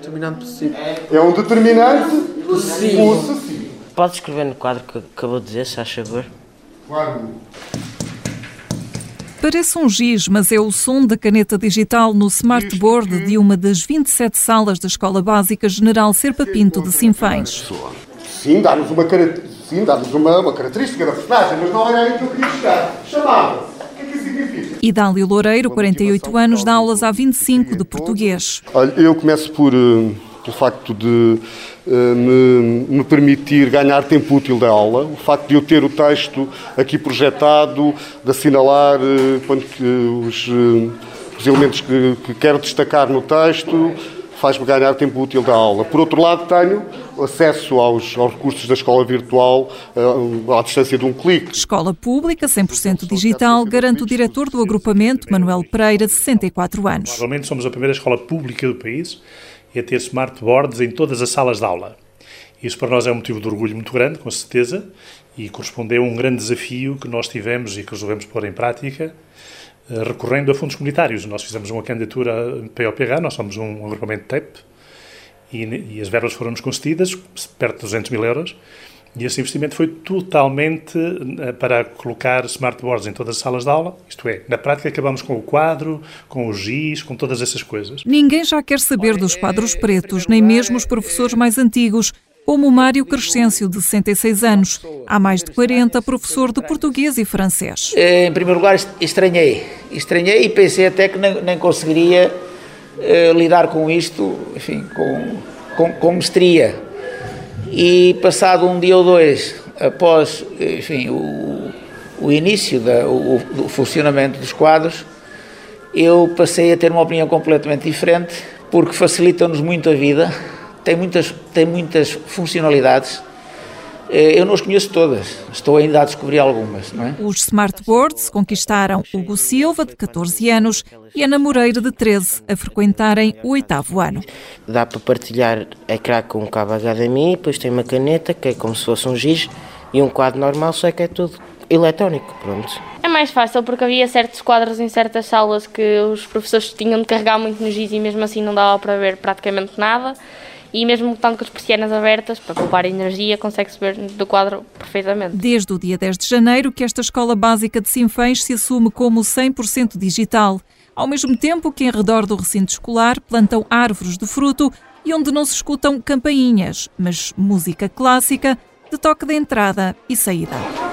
determinante possível. É um determinante possessivo. Pode escrever no quadro que acabou de dizer, se faz favor. Quadro. Parece um giz, mas é o som da caneta digital no smartboard de uma das 27 salas da Escola Básica General Serpa Pinto de Sinfães. Sim, dá-nos uma, sim, dá-nos uma, uma característica da personagem, mas não era aí que eu queria chegar. Chamava. Significa? Idálio Loureiro, 48 anos, dá aulas há 25 de português. Olha, eu começo por, eh, pelo facto de eh, me, me permitir ganhar tempo útil da aula, o facto de eu ter o texto aqui projetado, de assinalar eh, quando que os, eh, os elementos que, que quero destacar no texto, faz-me ganhar tempo útil da aula. Por outro lado, tenho acesso aos, aos recursos da escola virtual eh, à distância de um clique. Escola pública, 100% digital, garante o diretor do agrupamento, Manuel Pereira, 64 anos. Provavelmente somos a primeira escola pública do país a ter smartboards em todas as salas de aula. Isso para nós é um motivo de orgulho muito grande, com certeza, e correspondeu a um grande desafio que nós tivemos e que resolvemos pôr em prática, recorrendo a fundos comunitários. Nós fizemos uma candidatura POPH, nós somos um agrupamento TEP, e, e as verbas foram-nos concedidas, perto de 200 mil euros, e esse investimento foi totalmente eh, para colocar smartboards em todas as salas de aula, isto é, na prática acabamos com o quadro, com o giz, com todas essas coisas. Ninguém já quer saber dos quadros pretos, nem mesmo os professores mais antigos, como Mário Crescêncio, de 66 anos. Há mais de 40, professor de português e francês. Eh, Em primeiro lugar, est- estranhei. Estranhei e pensei até que nem, nem conseguiria eh, lidar com isto, enfim, com, com, com mestria. E passado um dia ou dois, após, enfim, o, o início da, o, do funcionamento dos quadros, eu passei a ter uma opinião completamente diferente, porque facilitam-nos muito a vida, tem muitas, tem muitas funcionalidades. Eh, Eu não as conheço todas, estou ainda a descobrir algumas, não é? Os smartboards conquistaram Hugo Silva, de 14 anos, e Ana Moreira, de 13, a frequentarem o oitavo ano. Dá para partilhar ecrã com um cabo HDMI, depois tem uma caneta, que é como se fosse um giz, e um quadro normal, só que é tudo eletrónico, pronto. Mais fácil porque havia certos quadros em certas salas que os professores tinham de carregar muito no giz e mesmo assim não dava para ver praticamente nada. E mesmo estando com as persianas abertas, para poupar energia, consegue-se ver do quadro perfeitamente. Desde o dia 10 de janeiro que esta escola básica de Sinfães se assume como 100% digital, ao mesmo tempo que em redor do recinto escolar plantam árvores de fruto e onde não se escutam campainhas, mas música clássica de toque de entrada e saída.